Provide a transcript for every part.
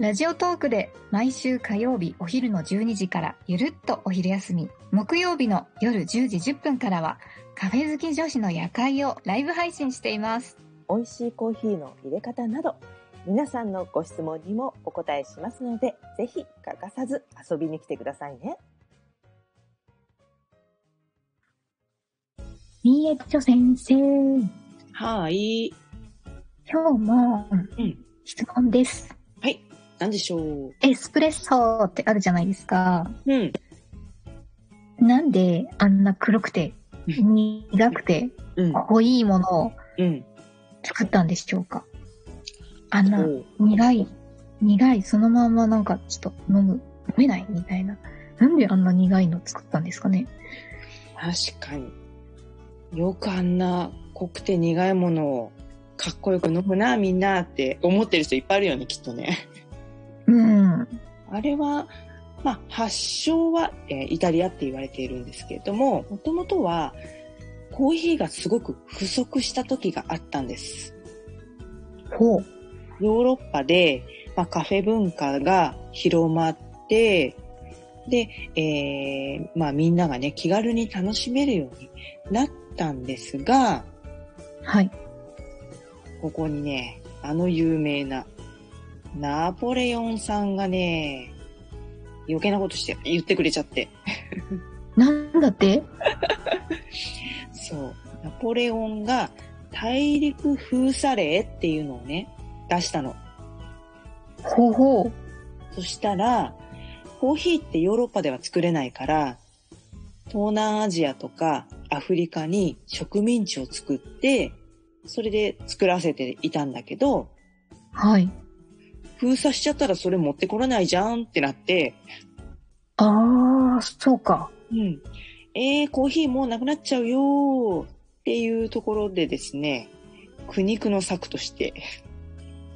ラジオトークで毎週火曜日お昼の12時からゆるっとお昼休み、木曜日の夜10時10分からはカフェ好き女子の夜会をライブ配信しています。美味しいコーヒーの入れ方など皆さんのご質問にもお答えしますのでぜひ欠かさず遊びに来てくださいね。みえちょ先生、はい。今日もうん。質問です。はい。なんでしょう？エスプレッソってあるじゃないですか。うん。なんであんな黒くてうん苦くてうん。濃いものをうん。作ったんでしょうか？あんな苦い、苦い、そのままなんかちょっと飲む、飲めないみたいな。なんであんな苦いの作ったんですかね？確かに。よくあんな濃くて苦いものをかっこよく飲むな、みんなって思ってる人いっぱいいるよね、きっとね。うん。あれは、まあ、発祥は、えーイタリアって言われているんですけれども、もともとはコーヒーがすごく不足した時があったんです。ほう。ヨーロッパで、まあ、カフェ文化が広まって、で、えーまあみんながね、気軽に楽しめるようになったんですが、はい。ここにね、あの有名なナポレオンさんがね、余計なことして言ってくれちゃって。なんだって？そう。ナポレオンが大陸封鎖令っていうのをね、出したの。ほうほう。そしたら、コーヒーってヨーロッパでは作れないから、東南アジアとかアフリカに植民地を作って、それで作らせていたんだけど、はい。封鎖しちゃったらそれ持ってこれないじゃんってなって、ああ、そうか。うん。えー、コーヒーもうなくなっちゃうよーっていうところでですね、苦肉の策として、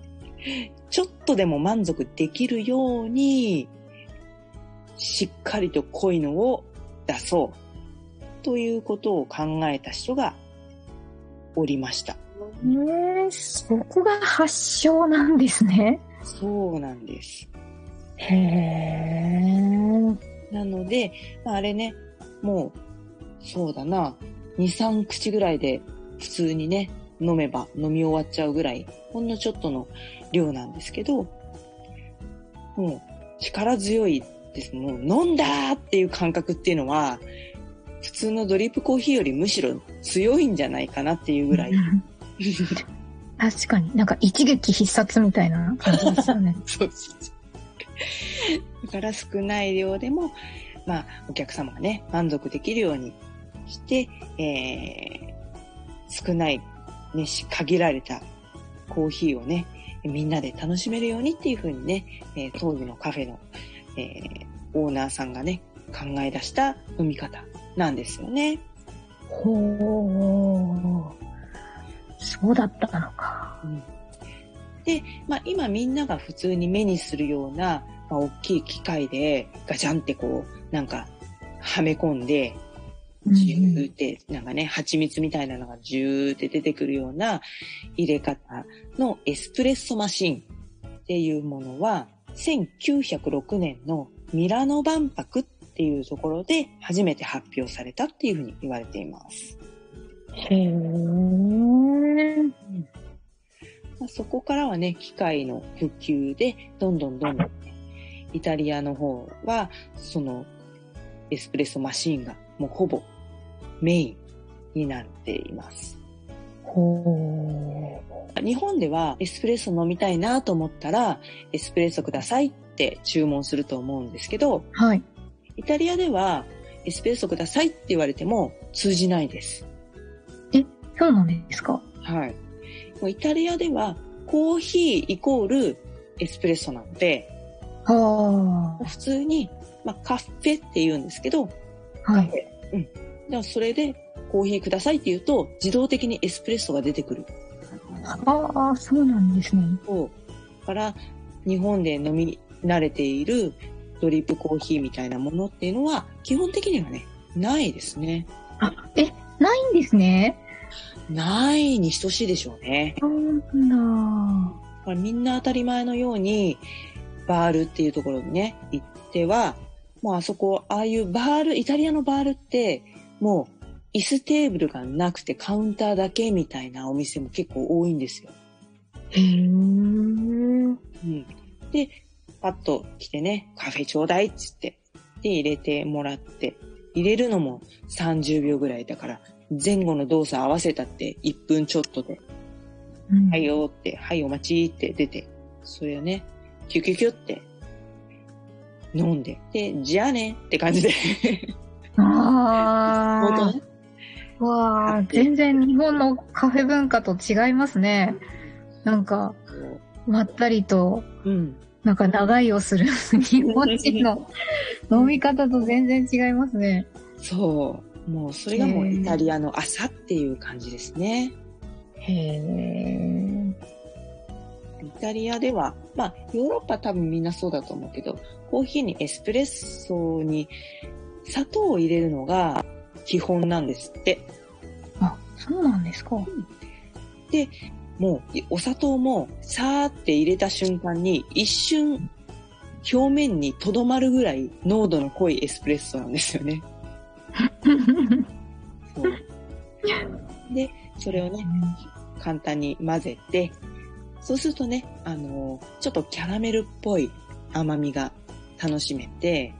ちょっとでも満足できるように、しっかりと濃いのを出そうということを考えた人がおりました。えー、そこが発祥なんですね。そうなんです。へえ。なので、まあ、あれね、もう、そうだな、2、3口ぐらいで普通にね、飲めば飲み終わっちゃうぐらい、ほんのちょっとの量なんですけど、もう力強いです。もう飲んだーっていう感覚っていうのは、普通のドリップコーヒーよりむしろ強いんじゃないかなっていうぐらい。確かに。なんか一撃必殺みたいな感じですよね。そうそうそう。だから少ない量でも、まあ、お客様がね、満足できるようにして、えー、少ない、ね、し限られたコーヒーをね、みんなで楽しめるようにっていう風にね、えー当時のカフェの、えーオーナーさんがね、考え出した飲み方なんですよね。ほう。そうだったで、まあ、今みんなが普通に目にするような、まあ、大きい機械でガチャンってこう、なんか、はめ込んで、ジューって、なんかね、蜂蜜みたいなのがジューって出てくるような入れ方のエスプレッソマシンっていうものは、1906年のミラノ万博っていうところで初めて発表されたっていうふうに言われています。へえ。まあそこからはね、機械の普及で、どんどんどんどん、イタリアの方は、その、エスプレッソマシーンがもうほぼメインになっています。ほ日本ではエスプレッソ飲みたいなと思ったら、エスプレッソくださいって注文すると思うんですけど、う。はい。イタリアではエスプレッソくださいって言われても通じないです。そうなんですか？はい。もうイタリアではコーヒーイコールエスプレッソなので、は普通に、まあ、カフェって言うんですけど、あ。はい。でもそれでコーヒーくださいって言うと、自動的にエスプレッソが出てくる。ああ、そうなんですね。そう。だから、日本で飲み慣れているドリップコーヒーみたいなものっていうのは、基本的にはね、ないですね。あ、え、ないんですね。ないに等しいでしょうね。そうなんだ。みんな当たり前のように、バールっていうところにね、行っては、もうあそこ、ああいうバール、イタリアのバールって、もう椅子テーブルがなくてカウンターだけみたいなお店も結構多いんですよ。へー。うん。で、パッと来てね、カフェちょうだいっつって、で、入れてもらって、入れるのも30秒ぐらいだから、前後の動作合わせたって1分ちょっとで、うんはいよって、はいお待ちって出て、それをね、キュキュキュって飲んで、で、じゃあねって感じで、ああ。わあ、全然日本のカフェ文化と違いますね。なんか、まったりと、うん。なんか長いをする 日本人の飲み方と全然違いますね。そう。もうそれがもうイタリアの朝っていう感じですね。へえ。イタリアでは、まあ、ヨーロッパ多分みんなそうだと思うけど、コーヒーにエスプレッソに砂糖を入れるのが基本なんですって。あ、そうなんですか。もう、お砂糖もさーって入れた瞬間に一瞬表面にとどまるぐらい濃度の濃いエスプレッソなんですよね。そうで、それをね、簡単に混ぜて、そうするとね、あのーちょっとキャラメルっぽい甘みが楽しめて、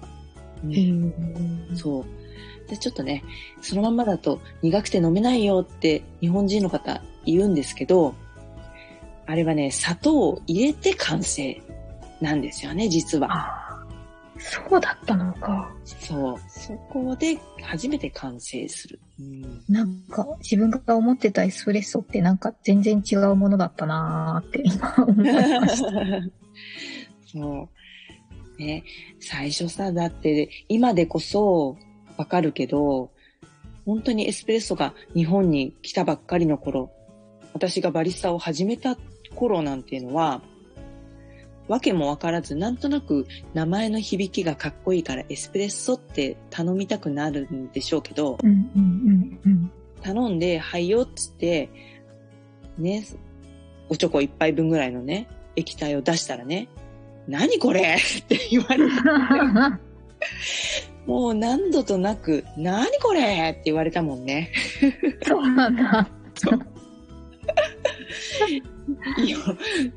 うん。そう。で、ちょっとね、そのまんまだと苦くて飲めないよって日本人の方言うんですけど、あれはね、砂糖を入れて完成なんですよね、実は。あそうだったのか。そう。そこで初めて完成する。うん、なんか自分が思ってたエスプレッソってなんか全然違うものだったなーって今 思いました。そう。ね、最初さ、だって今でこそわかるけど、本当にエスプレッソが日本に来たばっかりの頃、私がバリスタを始めた頃なんていうのは、わけもわからず、なんとなく名前の響きがかっこいいからエスプレッソって頼みたくなるんでしょうけど、うんうんうんうん。頼んで、はいよっつって、ね、おちょこ一杯分ぐらいのね、液体を出したらね、何これ？って言われて、もう何度となく、何これ？って言われたもんね。そうなんだ。いや、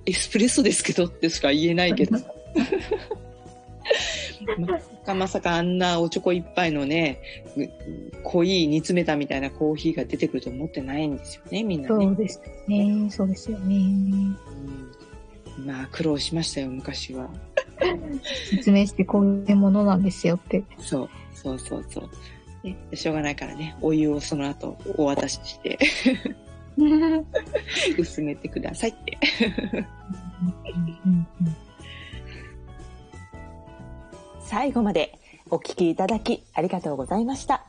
エスプレッソですけどってしか言えないけど。まさかまさかあんなおちょこ一杯のね、濃い煮詰めたみたいなコーヒーが出てくると思ってないんですよね、みんなね。そうですね。そうですよね。うんまあ苦労しましたよ、昔は。説明してこういうものなんですよって。そう、そうそうそう。ね、しょうがないからね、お湯をその後お渡しして、薄めてくださいって。最後までお聞きいただきありがとうございました。